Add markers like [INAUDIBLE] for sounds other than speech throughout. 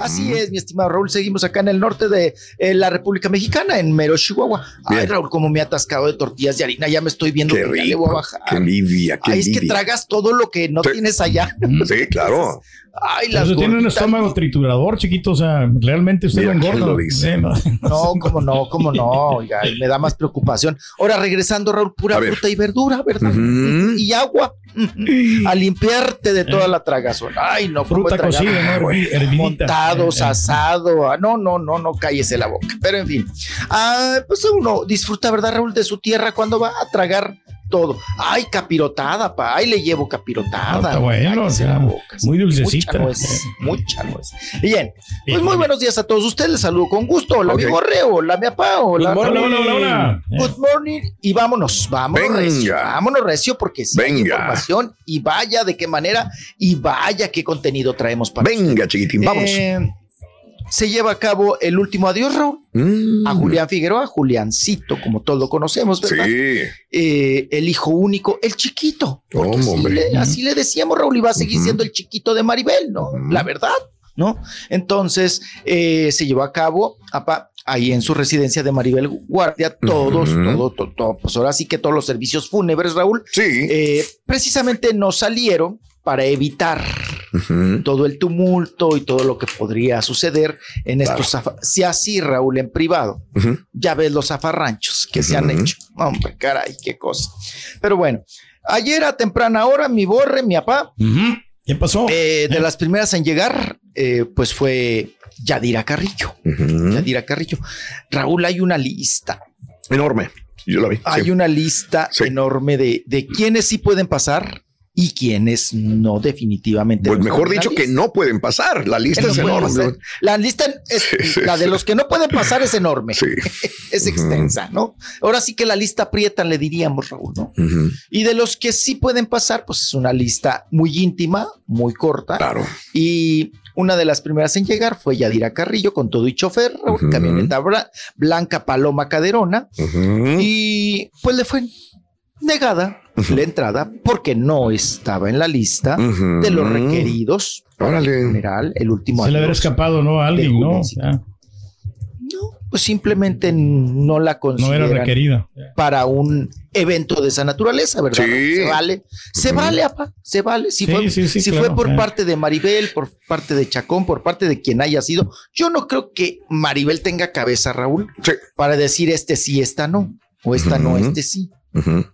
Así es, mi estimado Raúl. Seguimos acá en el norte de eh, la República Mexicana, en Mero, Chihuahua. Ay, Bien. Raúl, como me he atascado de tortillas de harina. Ya me estoy viendo Qué que ya le voy a rico, bajar. qué envidia, qué Ay, es que tragas todo lo que no Sí. tienes allá. Sí, claro. Ay, Pero las Eso tiene un estómago triturador, chiquito. O sea, realmente usted Mira, lo ¿quién engorda. lo dice? Sí, [LAUGHS] no. No, cómo no, cómo no, oiga, me da más preocupación. Ahora regresando, Raúl, pura fruta y verdura, ¿verdad? Y agua. [LAUGHS] A limpiarte de toda la tragazón. Ay, no, Fruta cocida, ¿no? Montados, Eh, eh. asado. ah, No, no, no, no cállese la boca. Pero en fin, ah, pues uno disfruta, ¿verdad, Raúl, de su tierra cuando va a tragar todo? Ay, capirotada, pa. Ay, le llevo capirotada. Ah, está bueno, o sea, muy dulcecita. Mucha nuez, mucha nuez. Bien, pues Bien, muy bien. buenos días a todos ustedes. Les saludo con gusto. Hola, Ok. mi borreo. Hola, mi apá. Hola, Hola, Raúl. hola, hola, hola. Good morning y vámonos, vámonos Venga. recio, vámonos recio porque sí hay Venga. información y vaya de qué manera y vaya qué contenido traemos para Venga, chiquitín, vamos. eh, se lleva a cabo el último adiós, Raúl, Mm. a Julián Figueroa, Juliancito, como todos lo conocemos, ¿verdad? Sí. Eh, el hijo único, el chiquito. ¿Cómo, así, hombre? le, así le decíamos, Raúl, y va a seguir siendo el chiquito de Maribel, ¿no? La verdad, ¿no? Entonces, eh, se llevó a cabo apa, ahí en su residencia de Maribel Guardia, todos, Ujú. todo, todo, todo, pues ahora sí que todos los servicios fúnebres, Raúl, Sí. eh, precisamente no salieron para evitar Todo el tumulto y todo lo que podría suceder en Claro. estos si así Raúl en privado ya ves los zafarranchos que se han hecho hombre caray qué cosa pero bueno ayer a temprana hora mi borre mi papá. ¿Qué pasó? eh, de las primeras en llegar eh, pues fue Yadira Carrillo. Yadira Carrillo Raúl hay una lista Enorme. Yo la vi. hay sí. una lista Sí. enorme de, de quienes sí pueden pasar y quienes no definitivamente Pues no mejor dicho que no pueden pasar. La lista Que es enorme. La lista es, Sí, sí, la de los que no pueden pasar es enorme. Sí. [LAUGHS] Es extensa, ¿no? Ahora sí que la lista aprieta, le diríamos, Raúl, ¿no? Y de los que sí pueden pasar, pues es una lista muy íntima, muy corta. Claro. Y una de las primeras en llegar fue Yadira Carrillo con todo y chofer, Raúl, camioneta blanca Paloma Caderona. Y pues le fue negada la entrada porque no estaba en la lista de los requeridos. Órale. General, el último Se le habrá escapado, ¿no? A alguien, ¿no? Ya, No, pues simplemente no la no consideran era requerida. para un evento de esa naturaleza, ¿verdad? Sí. Se vale, se vale, apa, se vale. Si Sí, fue, sí, sí, si claro, fue por eh. parte de Maribel, por parte de Chacón, por parte de quien haya sido, yo no creo que Maribel tenga cabeza, Raúl, Sí. para decir este sí, esta no, o esta no, este sí.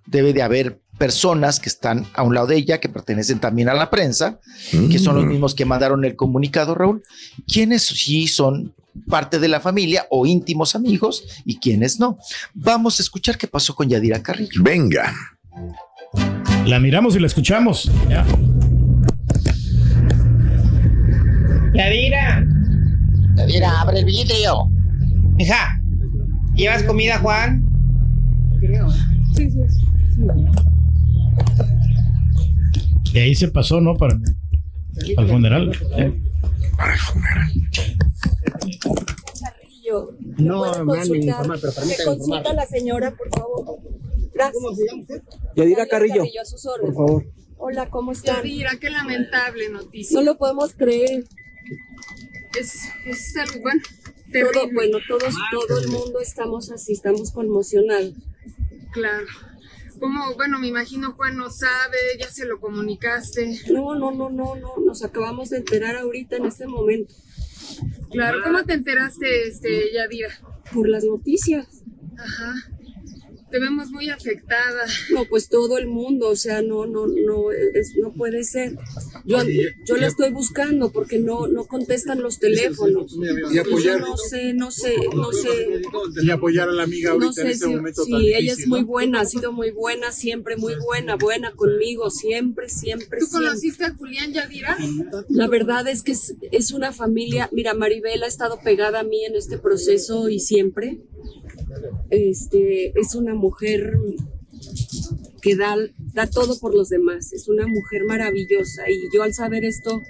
Debe de haber personas que están a un lado de ella, que pertenecen también a la prensa, que son los mismos que mandaron el comunicado, Raúl, quienes sí son parte de la familia o íntimos amigos y quienes no. Vamos a escuchar qué pasó con Yadira Carrillo. Venga. La miramos y la escuchamos. Ya. Yadira, Yadira, abre el vidrio. hija, ¿llevas comida, Juan? Y ahí se pasó, ¿no? Para, para el funeral. Eh. Para el funeral. No, me han informado, pero permítame informar. a la señora, por favor. Gracias. ¿Cómo se llama usted? Yadira Carrillo, a sus órdenes. por favor. Hola, ¿cómo están? Yadira, qué lamentable noticia. No lo podemos creer. Es, es algo, bueno, Todo, terrible. bueno, todos, todo el mundo estamos así, estamos conmocionados. Claro. ¿Cómo? Bueno, me imagino Juan no sabe, ya se lo comunicaste. No, no, no, no, no. Nos acabamos de enterar ahorita en este momento. Claro, ¿cómo te enteraste, este, Yadira? Por las noticias. Ajá. Te vemos muy afectada. No, pues todo el mundo, o sea, no, no, no, es- no puede ser. Yo, yo la estoy buscando porque no, no contestan los teléfonos. Y apoyar- Yo no sé, no sé, no sé. Y apoyar a la amiga ahorita No sé en este si, momento si tan ella es muy ¿no? buena, ha sido muy buena, siempre muy buena, buena conmigo, siempre, siempre, ¿Tú siempre. conociste a Julián Yadira? La verdad es que es, es una familia, mira, Maribel ha estado pegada a mí en este proceso y siempre. Este, es una mujer que da, da todo por los demás, es una mujer maravillosa y yo al saber esto,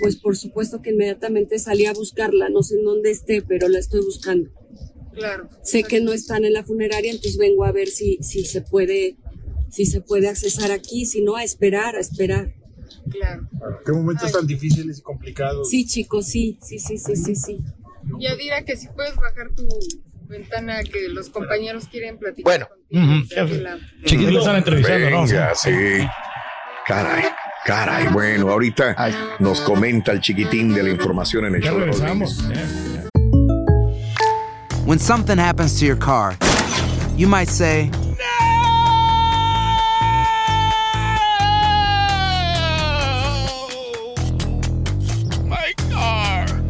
pues por supuesto que inmediatamente salí a buscarla, no sé en dónde esté, pero la estoy buscando. Claro. Sé que no están en la funeraria, entonces vengo a ver si, si se puede, si se puede accesar aquí, si no a esperar, a esperar. Claro. Qué momentos tan difíciles y complicados. Sí, chicos, sí, sí, sí, sí, sí, sí. Yadira, que si puedes bajar tu ventana, que los compañeros quieren platicar. Bueno. contigo. De la- Chiquitín lo están entrevistando, ¿no? Sí. Caray, caray. Bueno, ahorita nos comenta el chiquitín de la información en el Ya show. regresamos. Brindis. When something happens to your car, you might say,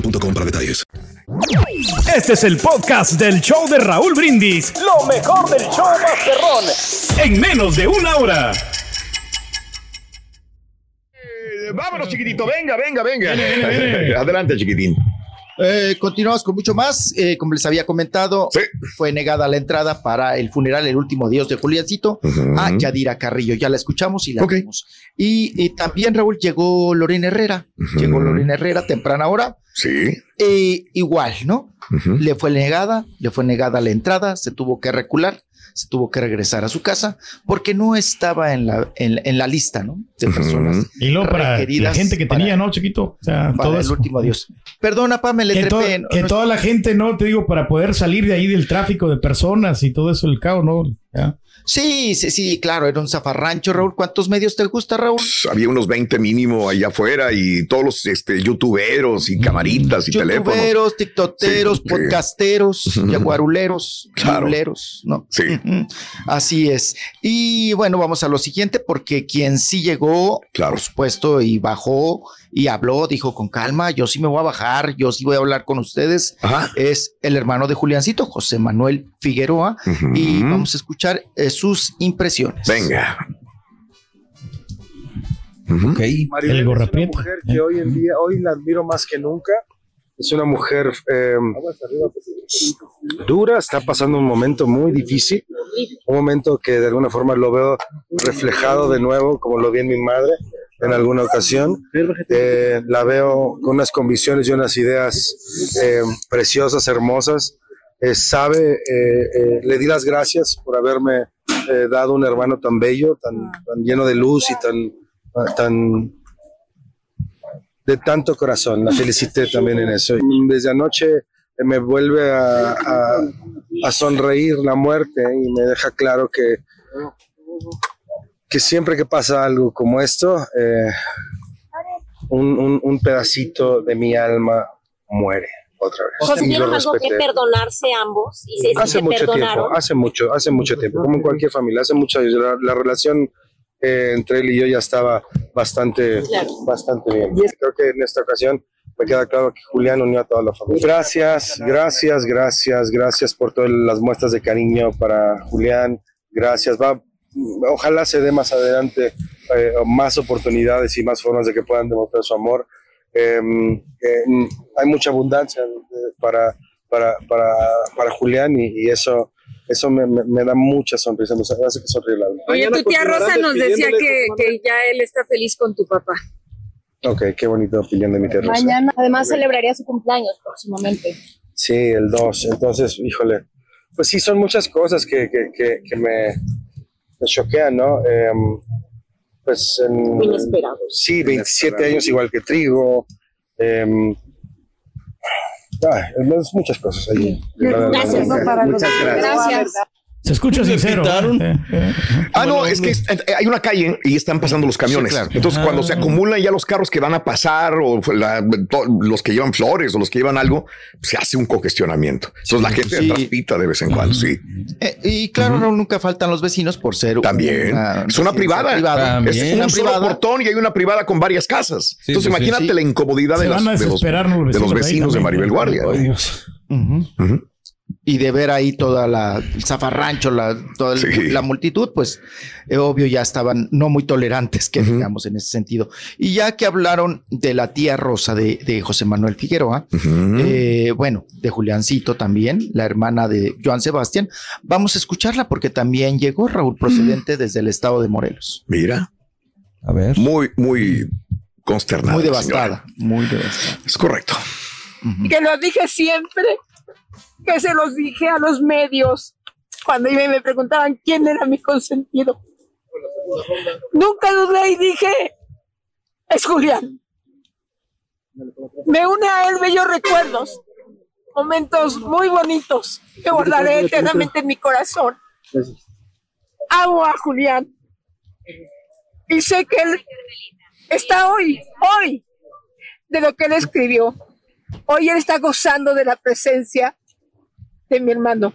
boostmobile.com para detalles. Este es el podcast del show de Raúl Brindis. Lo mejor del show Masterrón. En menos de una hora. Eh, Vámonos, chiquitito. Venga, venga, venga. Viene, viene, viene. [LAUGHS] Adelante, chiquitín. Eh, continuamos con mucho más. Eh, como les había comentado, fue negada la entrada para el funeral El último Dios de Juliancito a Yadira Carrillo. Ya la escuchamos y la vimos. Y, y también, Raúl, llegó Lorena Herrera. Llegó Lorena Herrera temprana hora. Sí. Eh, igual, ¿no? Le fue negada, le fue negada la entrada, se tuvo que recular, se tuvo que regresar a su casa porque no estaba en la, en, en la lista, ¿no? De personas Y luego para la gente que para- tenía, ¿no, chiquito? O sea, para todo el eso. último adiós. Perdona, Pamela, Que, to- trepé, no- que no- toda la gente, ¿no? Te digo, para poder salir de ahí del tráfico de personas y todo eso, el caos, ¿no? Ya. Sí, sí, sí, claro, era un zafarrancho, Raúl. ¿Cuántos medios te gusta, Raúl? Había unos 20 mínimo allá afuera y todos los este, youtuberos y camaritas y teléfonos. Youtuberos, tiktokeros, Sí, sí. podcasteros, [LAUGHS] yaguaruleros, Claro. ¿no? Sí. [LAUGHS] Así es. Y bueno, vamos a lo siguiente, porque quien sí llegó, por supuesto, y bajó y habló, dijo con calma, yo sí me voy a bajar, yo sí voy a hablar con ustedes, es el hermano de Juliancito, José Manuel Figueroa, y vamos a escuchar eh, sus impresiones. Venga. Maribel es una mujer que hoy en día, hoy la admiro más que nunca. Es una mujer eh, dura, está pasando un momento muy difícil, un momento que de alguna forma lo veo reflejado de nuevo, como lo vi en mi madre en alguna ocasión. Eh, la veo con unas convicciones y unas ideas eh, preciosas, hermosas. Eh, sabe, eh, eh, le di las gracias por haberme eh, dado un hermano tan bello, tan, tan lleno de luz y tan, tan de tanto corazón. La felicité también en eso. Y desde anoche me vuelve a, a- a sonreír la muerte y me deja claro que, que siempre que pasa algo como esto, eh, un, un- un pedacito de mi alma muere otra vez. Y lo ¿tuvieron algo que perdonarse ambos? Y se, Hace se mucho perdonaron. tiempo, hace mucho, hace mucho tiempo, como en cualquier familia, hace muchos años. La, la relación eh, entre él y yo ya estaba bastante, Claro. bastante bien. Creo que en esta ocasión me queda claro que Julián unió a toda la familia. Gracias, gracias, gracias, gracias por todas las muestras de cariño para Julián. Gracias. Va, ojalá se dé más adelante eh, más oportunidades y más formas de que puedan demostrar su amor. Em, em, hay mucha abundancia eh, para, para, para, para Julián y, eso, eso me, me, da mucha sonrisa, me hace que sonríe la Oye, tu tía Rosa nos decía que, que ya él está feliz con tu papá. Ok, qué bonita opinión de mi tía Rosa. Mañana además celebraría su cumpleaños próximamente. Sí, el 2. Entonces, híjole, pues sí, son muchas cosas que, que, que, que me, me choquean, ¿no? Eh, pues en, Inesperado. Sí, 27 años igual que Trigo. Eh, ah, muchas cosas ahí. Gracias. Muchas gracias. Gracias. Se escucha sincero. ¿eh? Ah, no, es que hay una calle y están pasando los camiones. Sí, claro. Entonces, cuando se acumulan ya los carros que van a pasar o la- to- los que llevan flores o los que llevan algo, se hace un congestionamiento. Entonces, la gente sí. traspita de vez en cuando, sí. Eh, y claro, Raúl, nunca faltan los vecinos por ser También. una es una privada. Es Una un solo privada. portón y hay una privada con varias casas. Sí, Entonces, sí, sí, imagínate sí. la incomodidad de, las- los, desesperar los de los vecinos de ahí. Maribel Guardia. ¿no? Y de ver ahí toda la el zafarrancho, la, toda el- Sí. la multitud, pues eh, obvio ya estaban no muy tolerantes, que digamos en ese sentido. Y ya que hablaron de la tía Rosa de, de José Manuel Figueroa, eh, bueno, de Juliancito también, la hermana de Joan Sebastián, vamos a escucharla porque también llegó Raúl procedente desde el estado de Morelos. Mira. A ver. Muy, muy consternada. Muy devastada, señora. muy devastada. Es correcto. que lo dije siempre, que se los dije a los medios cuando me preguntaban quién era mi consentido. Nunca dudé y dije, es Julián. Me une a él bellos recuerdos, momentos muy bonitos que guardaré eternamente en mi corazón. Amo a Julián y sé que él está hoy, hoy, de lo que él escribió. Hoy él está gozando de la presencia de mi hermano.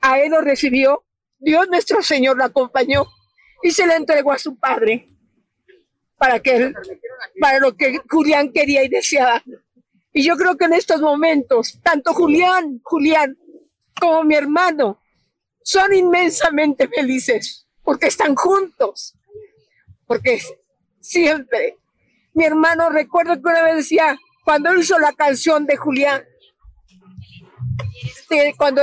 A él lo recibió, Dios nuestro Señor lo acompañó y se le entregó a su padre para que él, para lo que Julián quería y deseaba. Y yo creo que en estos momentos, tanto Julián, Julián, como mi hermano, son inmensamente felices porque están juntos, porque siempre. Mi hermano, recuerdo que una vez decía, cuando hizo la canción de Julián, cuando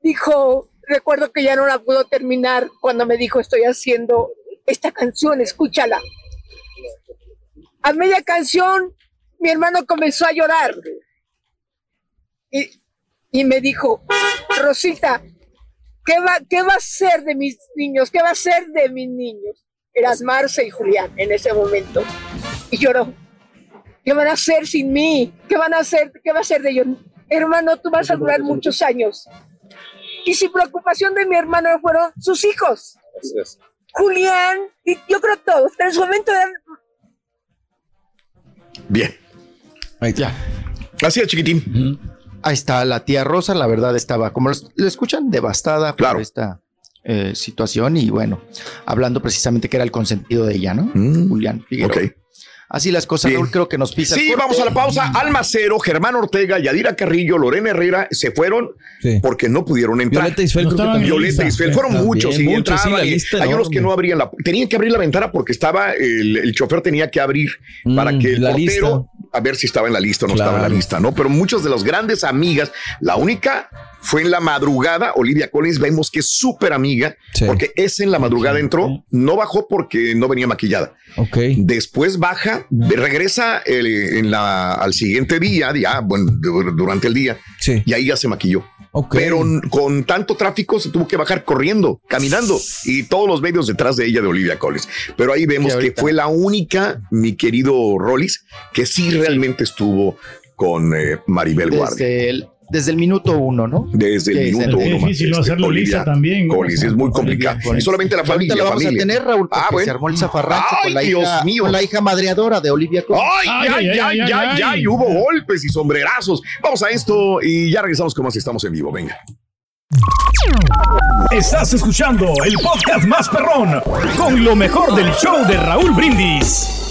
dijo, recuerdo que ya no la pudo terminar, cuando me dijo, estoy haciendo esta canción, escúchala. A media canción, mi hermano comenzó a llorar y, y me dijo, Rosita, ¿qué va, ¿qué va a ser de mis niños? ¿Qué va a ser de mis niños? Eras Marce y Julián en ese momento. Y lloró. ¿Qué van a hacer sin mí? ¿Qué van a hacer? ¿Qué va a hacer de ellos? Hermano, tú vas a durar muchos años. Y sin preocupación de mi hermano fueron sus hijos. Julián, y yo creo todos, pero en su momento eran Bien. Ya. Así es, chiquitín. Ahí está la tía Rosa, la verdad estaba, como lo lo escuchan, devastada por esta eh, situación y bueno, hablando precisamente que era el consentido de ella, ¿no? Julián Figueroa. ok. Así las cosas. Raúl, creo que nos pisa. Sí, vamos a la pausa. Alma Cero, Germán Ortega, Yadira Carrillo, Lorena Herrera se fueron porque no pudieron entrar. Violeta Isfel, creo que también. Violeta Isfel, fueron También, muchos y muchos, sí, entraban la y lista hay unos que no abrían la tenían que abrir la ventana porque estaba el, el chofer tenía que abrir para que el Mm, la portero a ver si estaba en la lista o no estaba en la lista, ¿no? Pero muchas de las grandes amigas, la única fue en la madrugada, Olivia Collins, vemos que es súper amiga, porque es en la madrugada entró, no bajó porque no venía maquillada. Ok. Después baja, regresa eh, en la, al siguiente día, ya, bueno, du- durante el día, y ahí ya se maquilló. Pero con tanto tráfico se tuvo que bajar corriendo, caminando, y todos los medios detrás de ella de Olivia Collins. Pero ahí vemos que fue la única, mi querido Rollis, que sí realmente estuvo con eh, Maribel Guardia. Desde el, desde el minuto uno, ¿no? Desde el minuto uno. Qué difícil este, hacerlo Olivia lisa también, ¿no? Es muy complicado. Y solamente la Ahorita familia, lo vamos familia. a tener, Raúl, porque Ah, bueno. se armó el zafarrancho con la, Ay, Dios hija, mío. con la hija madreadora de Olivia Collins. Ay, ay, ay, ay, ay, ay, hubo golpes y sombrerazos. Vamos a esto y ya regresamos con más. Estamos en vivo. Venga. Estás escuchando el podcast más perrón con lo mejor del show de Raúl Brindis.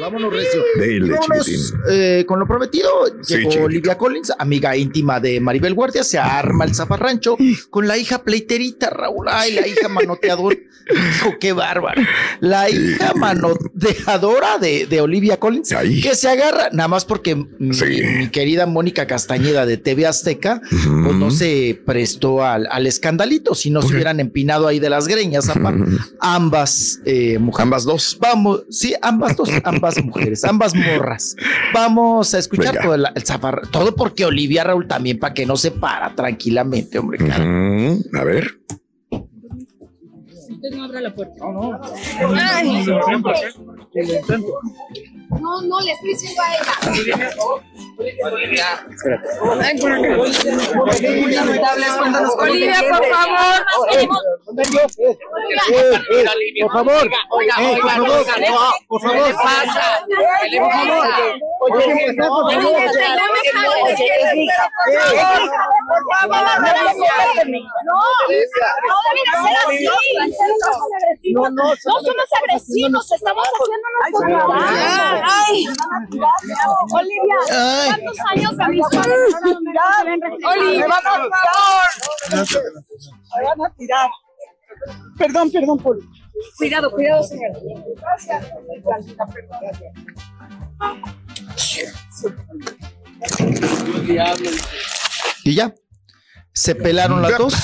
Vámonos, Recio. Dele, Vámonos, eh, con lo prometido, Sí, llegó. Olivia Collins, amiga íntima de Maribel Guardia, se arma el zafarrancho con la hija pleiterita, Raúl. Ay, la hija manoteadora. Hijo, qué bárbaro. La hija manoteadora de, de Olivia Collins, que se agarra, nada más porque mi, mi querida Mónica Castañeda de TV Azteca, pues no se prestó al, al escandalito, si no se hubieran empinado ahí de las greñas, apa. ambas eh, mujeres. Ambas dos. Vamos, sí, ambas dos, ambas mujeres, ambas morras. Vamos a escuchar Venga. todo el, el zafar- todo porque Olivia Raúl también, para que no se para tranquilamente, hombre. claro. Ujú, A ver. Usted no abra la puerta. No, no. Ay. No, no, le estoy diciendo a ella. Olivia, por favor. Por favor, por favor, oiga, por ¿qué favor. Por favor. Oye, ¿qué le pasa? Por favor. Oye, por. Por no ser así. No, no, No somos agresivos, estamos haciendo nuestro trabajo. Ay. Olivia. ¿cuántos años amistad? Olivia, vamos a tirar. Me van a tirar. Perdón, perdón, por. Cuidado, cuidado, señor. Y ya. Se pelaron las dos,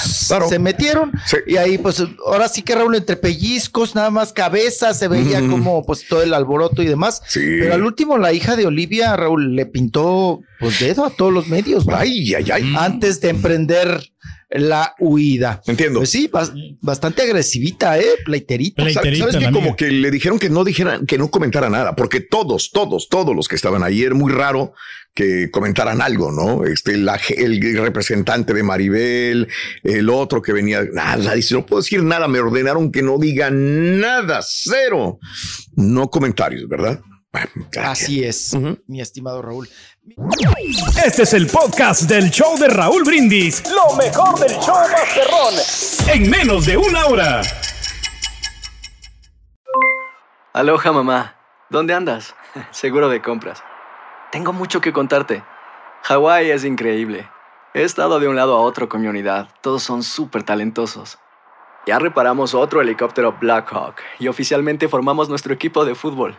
se metieron y ahí pues ahora sí que Raúl entre pellizcos, nada más cabeza, se veía como pues todo el alboroto y demás. Pero al último la hija de Olivia, Raúl, le pintó pues dedo a todos los medios. ¿no? Ay, ay, ay. Antes de emprender la huida. Entiendo. Pues sí, bas- bastante agresivita, ¿eh? Pleiterita. ¿Sabes sabes que como que le dijeron que no dijera, que no comentara nada? Porque todos, todos, todos los que estaban ahí era muy raro que comentaran algo, ¿no? Este, la el representante de Maribel, el otro que venía, nada, dice, no puedo decir nada, me ordenaron que no diga nada, cero. No comentarios, ¿verdad? Así es, mi estimado Raúl. Este es el podcast del show de Raúl Brindis. Lo mejor del show Masterrón. En menos de una hora. Aloha mamá, ¿dónde andas? [LAUGHS] Seguro de compras. Tengo mucho que contarte. Hawái es increíble. He estado de un lado a otro con mi unidad. Todos son súper talentosos. Ya reparamos otro helicóptero Blackhawk y oficialmente formamos nuestro equipo de fútbol.